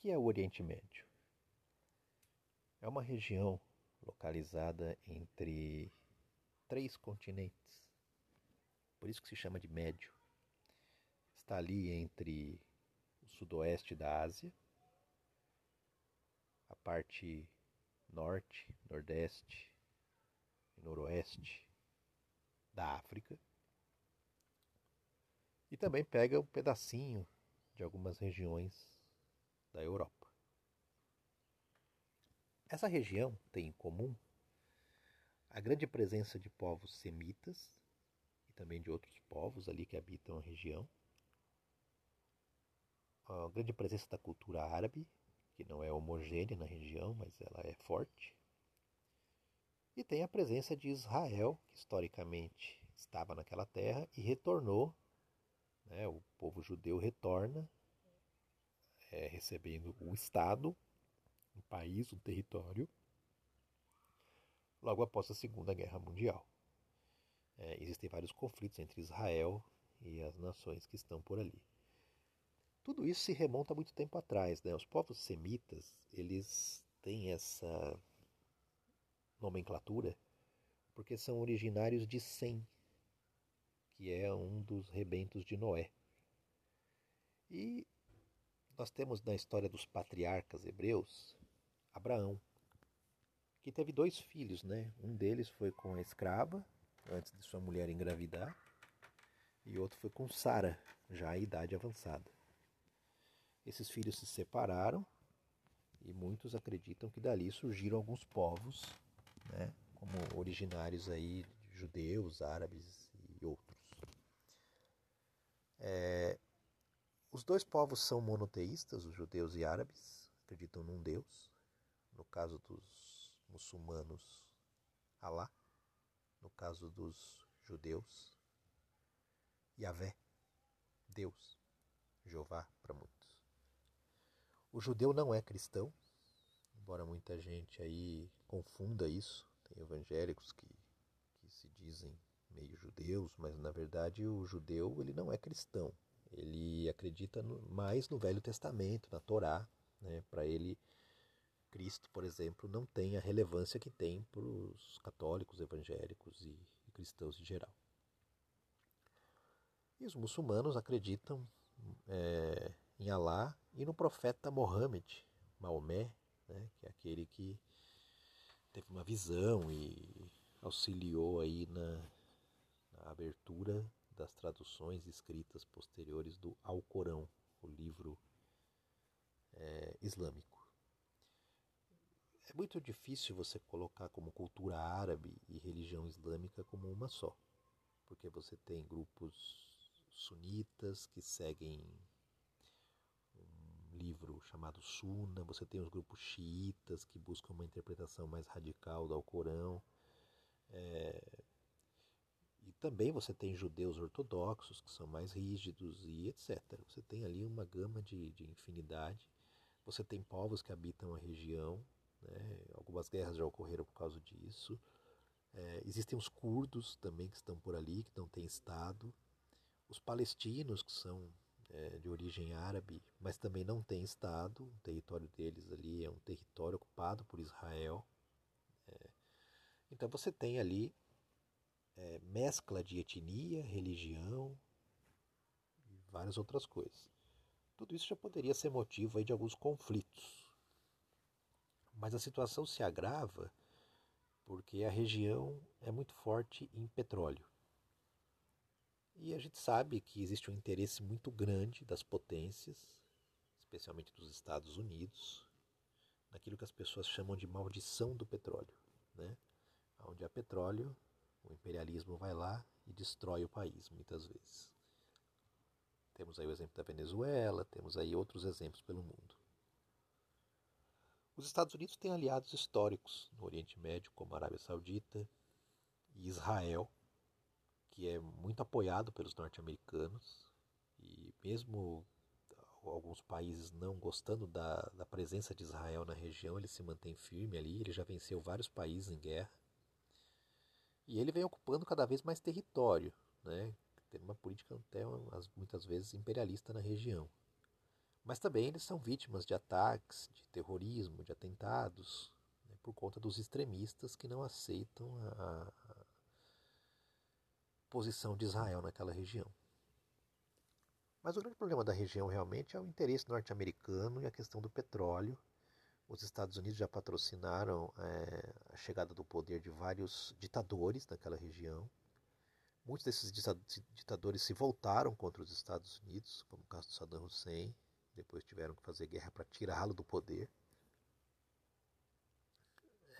que é o Oriente Médio? É uma região localizada entre três continentes. Por isso que se chama de Médio. Está ali entre o sudoeste da Ásia, a parte norte, nordeste e noroeste da África. E também pega um pedacinho de algumas regiões da Europa. Essa região tem em comum a grande presença de povos semitas e também de outros povos ali que habitam a região, a grande presença da cultura árabe, que não é homogênea na região, mas ela é forte, e tem a presença de Israel, que historicamente estava naquela terra e retornou, né, o povo judeu retorna é, recebendo um Estado, um país, um território, logo após a Segunda Guerra Mundial. É, existem vários conflitos entre Israel e as nações que estão por ali. Tudo isso se remonta muito tempo atrás. Né? Os povos semitas eles têm essa nomenclatura porque são originários de Sem, que é um dos rebentos de Noé. E nós temos na história dos patriarcas hebreus Abraão, que teve dois filhos, né? Um deles foi com a escrava, antes de sua mulher engravidar, e outro foi com Sara, já em idade avançada. Esses filhos se separaram e muitos acreditam que dali surgiram alguns povos, né? Como originários aí judeus, árabes e outros. É, os dois povos são monoteístas, os judeus e árabes, acreditam num Deus. No caso dos muçulmanos, Alá. No caso dos judeus, Yahvé, Deus, Jeová para muitos. O judeu não é cristão, embora muita gente aí confunda isso. Tem evangélicos que, que se dizem meio judeus, mas na verdade o judeu ele não é cristão. Ele acredita no, mais no Velho Testamento, na Torá. Né? Para ele, Cristo, por exemplo, não tem a relevância que tem para os católicos, evangélicos e, e cristãos em geral. E os muçulmanos acreditam é, em Alá e no profeta Mohammed, Maomé, né, que é aquele que teve uma visão e auxiliou aí na, na abertura das traduções escritas posteriores do Alcorão, o livro é, islâmico. É muito difícil você colocar como cultura árabe e religião islâmica como uma só, porque você tem grupos sunitas que seguem um livro chamado Sunna, você tem os grupos xiitas que buscam uma interpretação mais radical do Alcorão. É, e também você tem judeus ortodoxos, que são mais rígidos e etc. Você tem ali uma gama de, de infinidade. Você tem povos que habitam a região, né? algumas guerras já ocorreram por causa disso. É, existem os curdos também que estão por ali, que não têm Estado. Os palestinos, que são é, de origem árabe, mas também não têm Estado. O território deles ali é um território ocupado por Israel. É, então você tem ali é, mescla de etnia, religião e várias outras coisas. Tudo isso já poderia ser motivo de alguns conflitos. Mas a situação se agrava porque a região é muito forte em petróleo. E a gente sabe que existe um interesse muito grande das potências, especialmente dos Estados Unidos, naquilo que as pessoas chamam de maldição do petróleo. Né? Onde há petróleo, o imperialismo vai lá e destrói o país, muitas vezes. Temos aí o exemplo da Venezuela, temos aí outros exemplos pelo mundo. Os Estados Unidos têm aliados históricos no Oriente Médio, como a Arábia Saudita e Israel, que é muito apoiado pelos norte-americanos, e mesmo alguns países não gostando da, da presença de Israel na região, ele se mantém firme ali, ele já venceu vários países em guerra. E ele vem ocupando cada vez mais território, né? tendo uma política até muitas vezes imperialista na região. Mas também eles são vítimas de ataques, de terrorismo, de atentados, né, por conta dos extremistas que não aceitam a, a posição de Israel naquela região. Mas o grande problema da região realmente é o interesse norte-americano e a questão do petróleo. Os Estados Unidos já patrocinaram é, a chegada do poder de vários ditadores naquela região. Muitos desses ditadores se voltaram contra os Estados Unidos, como o caso do Saddam Hussein. Depois tiveram que fazer guerra para tirá-lo do poder.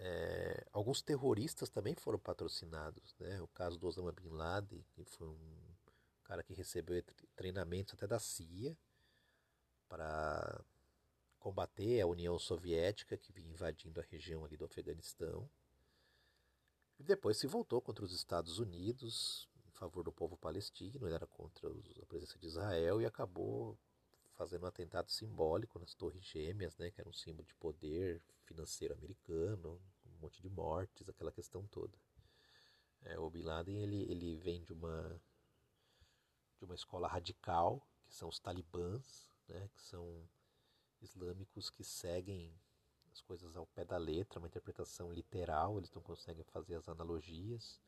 É, alguns terroristas também foram patrocinados. Né? O caso do Osama Bin Laden, que foi um cara que recebeu treinamentos até da CIA para combater a União Soviética que vinha invadindo a região ali do Afeganistão. E depois se voltou contra os Estados Unidos em favor do povo palestino, era contra a presença de Israel e acabou fazendo um atentado simbólico nas Torres Gêmeas, né, que era um símbolo de poder financeiro americano, um monte de mortes, aquela questão toda. É, o Bin Laden ele, ele vem de uma de uma escola radical, que são os talibãs, né, que são islâmicos que seguem as coisas ao pé da letra, uma interpretação literal, eles não conseguem fazer as analogias.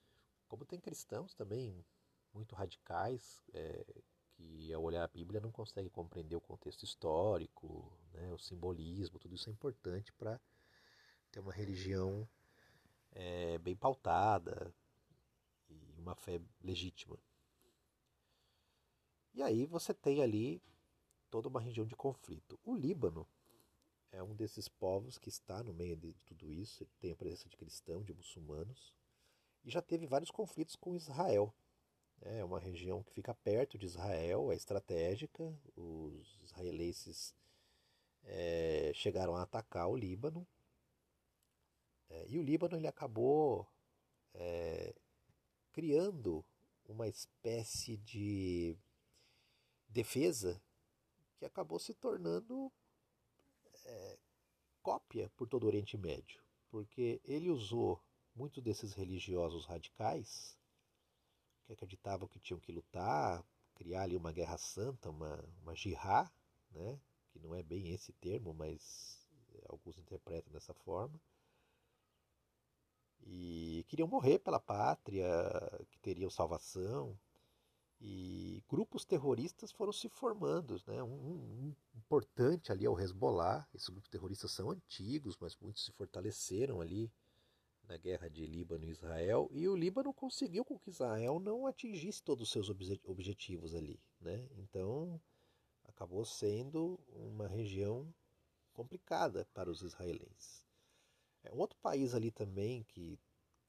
Como tem cristãos também muito radicais, é, que ao olhar a Bíblia não conseguem compreender o contexto histórico, né, o simbolismo, tudo isso é importante para ter uma religião é, bem pautada e uma fé legítima. E aí você tem ali toda uma região de conflito. O Líbano é um desses povos que está no meio de tudo isso, tem a presença de cristãos, de muçulmanos, e já teve vários conflitos com Israel. É uma região que fica perto de Israel, é estratégica. Os israelenses é, chegaram a atacar o Líbano. É, e o Líbano ele acabou é, criando uma espécie de defesa que acabou se tornando é, cópia por todo o Oriente Médio, porque ele usou muitos desses religiosos radicais que acreditavam que tinham que lutar, criar ali uma guerra santa, uma, uma jihad, né? que não é bem esse termo, mas alguns interpretam dessa forma. E queriam morrer pela pátria, que teriam salvação. E grupos terroristas foram se formando. Né? Um, um, importante ali é o Hezbollah. Esses grupos terroristas são antigos, mas muitos se fortaleceram ali na guerra de Líbano e Israel. E o Líbano conseguiu com que Israel não atingisse todos os seus objetivos ali. Né? Então acabou sendo uma região complicada para os israelenses. É, um outro país ali também que,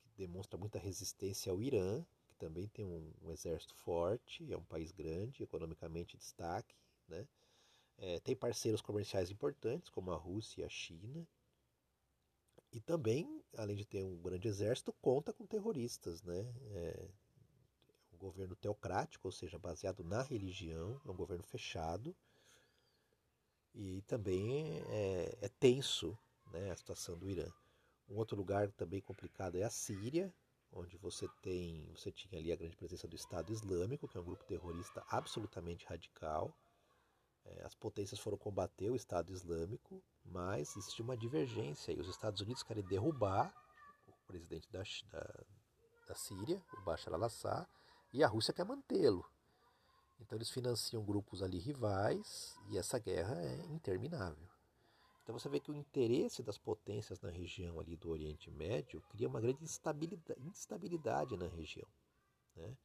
que demonstra muita resistência é o Irã, também tem um, um exército forte, é um país grande, economicamente destaque, né? É, tem parceiros comerciais importantes, como a Rússia e a China. E também, além de ter um grande exército, conta com terroristas, né? É um governo teocrático, ou seja, baseado na religião, é um governo fechado. E também é, é tenso né, a situação do Irã. Um outro lugar também complicado é a Síria, onde você tem, você tinha ali a grande presença do Estado Islâmico, que é um grupo terrorista absolutamente radical. É, as potências foram combater o Estado Islâmico, mas existe uma divergência e os Estados Unidos querem derrubar o presidente da, da, da Síria, o Bashar al-Assad, e a Rússia quer mantê-lo. Então eles financiam grupos ali rivais e essa guerra é interminável. Então você vê que o interesse das potências na região ali do Oriente Médio cria uma grande instabilidade, instabilidade na região. Né?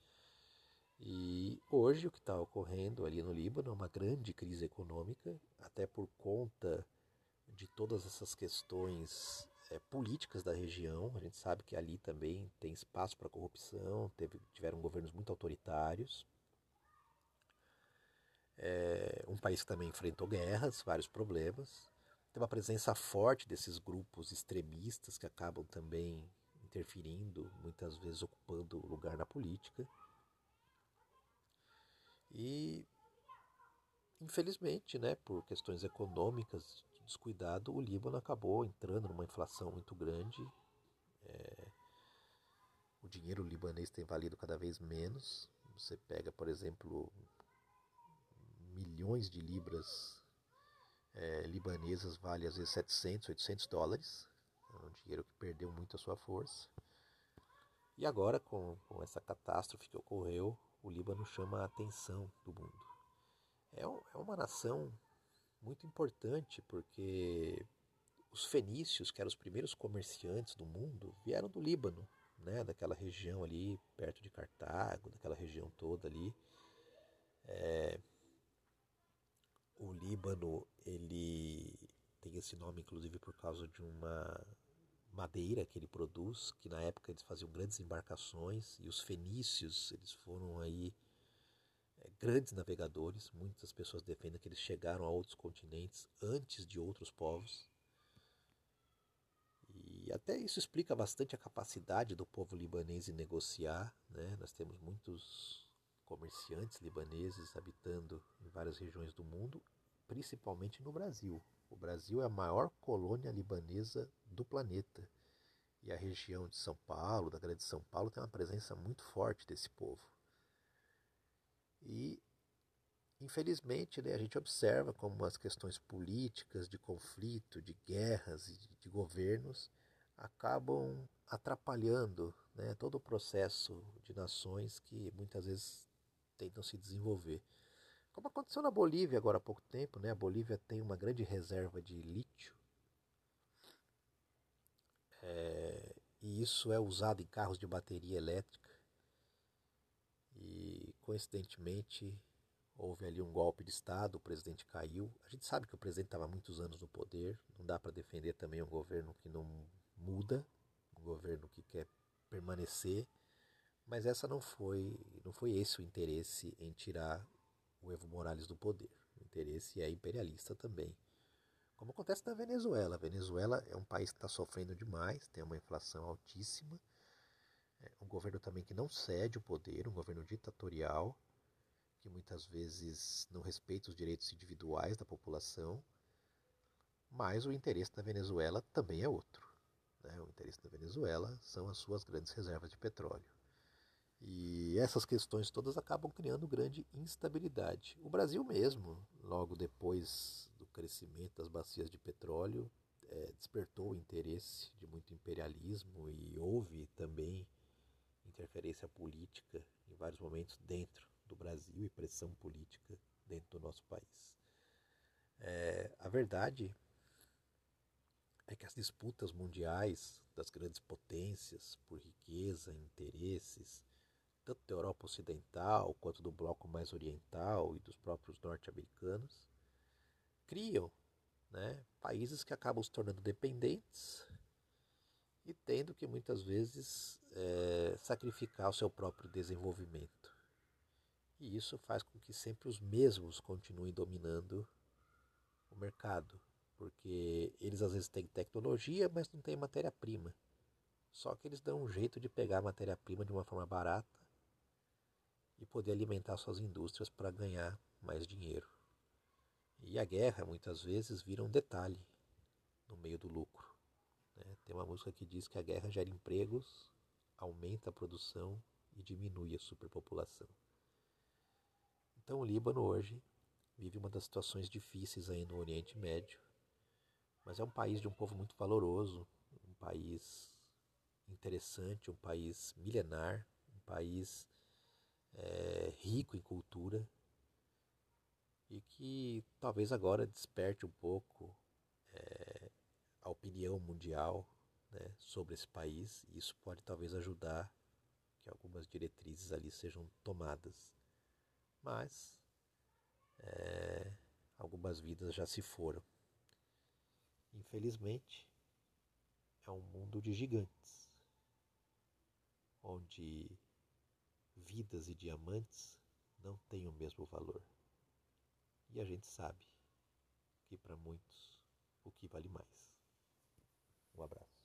E hoje o que está ocorrendo ali no Líbano é uma grande crise econômica, até por conta de todas essas questões é, políticas da região. A gente sabe que ali também tem espaço para corrupção, teve, tiveram governos muito autoritários. É um país que também enfrentou guerras, vários problemas. Tem uma presença forte desses grupos extremistas que acabam também interferindo, muitas vezes ocupando lugar na política. E infelizmente, né, por questões econômicas de descuidado, o Líbano acabou entrando numa inflação muito grande. É, o dinheiro libanês tem valido cada vez menos. Você pega, por exemplo, milhões de libras é, libanesas vale às vezes 700, 800 dólares. É um dinheiro que perdeu muito a sua força. E agora, com, com essa catástrofe que ocorreu, o Líbano chama a atenção do mundo. É, é uma nação muito importante porque os fenícios, que eram os primeiros comerciantes do mundo, vieram do Líbano, né, daquela região ali perto de Cartago, daquela região toda ali. É, Líbano ele tem esse nome inclusive por causa de uma madeira que ele produz, que na época eles faziam grandes embarcações e os fenícios eles foram aí é, grandes navegadores. Muitas pessoas defendem que eles chegaram a outros continentes antes de outros povos. E até isso explica bastante a capacidade do povo libanês em negociar. Né? Nós temos muitos comerciantes libaneses habitando em várias regiões do mundo, principalmente no Brasil. O Brasil é a maior colônia libanesa do planeta. E a região de São Paulo, da Grande São Paulo, tem uma presença muito forte desse povo. E, infelizmente, né, a gente observa como as questões políticas, de conflito, de guerras e de, governos acabam atrapalhando né, todo o processo de nações que muitas vezes tentam se desenvolver. Como aconteceu na Bolívia agora há pouco tempo, né? A Bolívia tem uma grande reserva de lítio. É, e isso é usado em carros de bateria elétrica. E coincidentemente houve ali um golpe de Estado, o presidente caiu. A gente sabe que o presidente estava muitos anos no poder, não dá para defender também um governo que não muda, um governo que quer permanecer. Mas essa não foi, não foi esse o interesse em tirar o Evo Morales do poder. O interesse é imperialista também. Como acontece na Venezuela. A Venezuela é um país que está sofrendo demais, tem uma inflação altíssima, é um governo também que não cede o poder, um governo ditatorial, que muitas vezes não respeita os direitos individuais da população, mas o interesse da Venezuela também é outro. Né? O interesse da Venezuela são as suas grandes reservas de petróleo. E essas questões todas acabam criando grande instabilidade. O Brasil mesmo, logo depois do crescimento das bacias de petróleo, é, despertou o interesse de muito imperialismo e houve também interferência política em vários momentos dentro do Brasil e pressão política dentro do nosso país. É, a verdade é que as disputas mundiais das grandes potências por riqueza, interesses, tanto da Europa Ocidental quanto do bloco mais oriental e dos próprios norte-americanos, criam né, países que acabam se tornando dependentes e tendo que muitas vezes é, sacrificar o seu próprio desenvolvimento. E isso faz com que sempre os mesmos continuem dominando o mercado, porque eles às vezes têm tecnologia, mas não têm matéria-prima. Só que eles dão um jeito de pegar a matéria-prima de uma forma barata e poder alimentar suas indústrias para ganhar mais dinheiro. E a guerra muitas vezes vira um detalhe no meio do lucro. Né? Tem uma música que diz que a guerra gera empregos, aumenta a produção e diminui a superpopulação. Então o Líbano hoje vive uma das situações difíceis aí no Oriente Médio, mas é um país de um povo muito valoroso, um país interessante, um país milenar, um país é, rico em cultura e que talvez agora desperte um pouco é, a opinião mundial né, sobre esse país e isso pode talvez ajudar que algumas diretrizes ali sejam tomadas. Mas é, algumas vidas já se foram. Infelizmente, é um mundo de gigantes, onde vidas e diamantes não têm o mesmo valor. E a gente sabe que para muitos o que vale mais. Um abraço.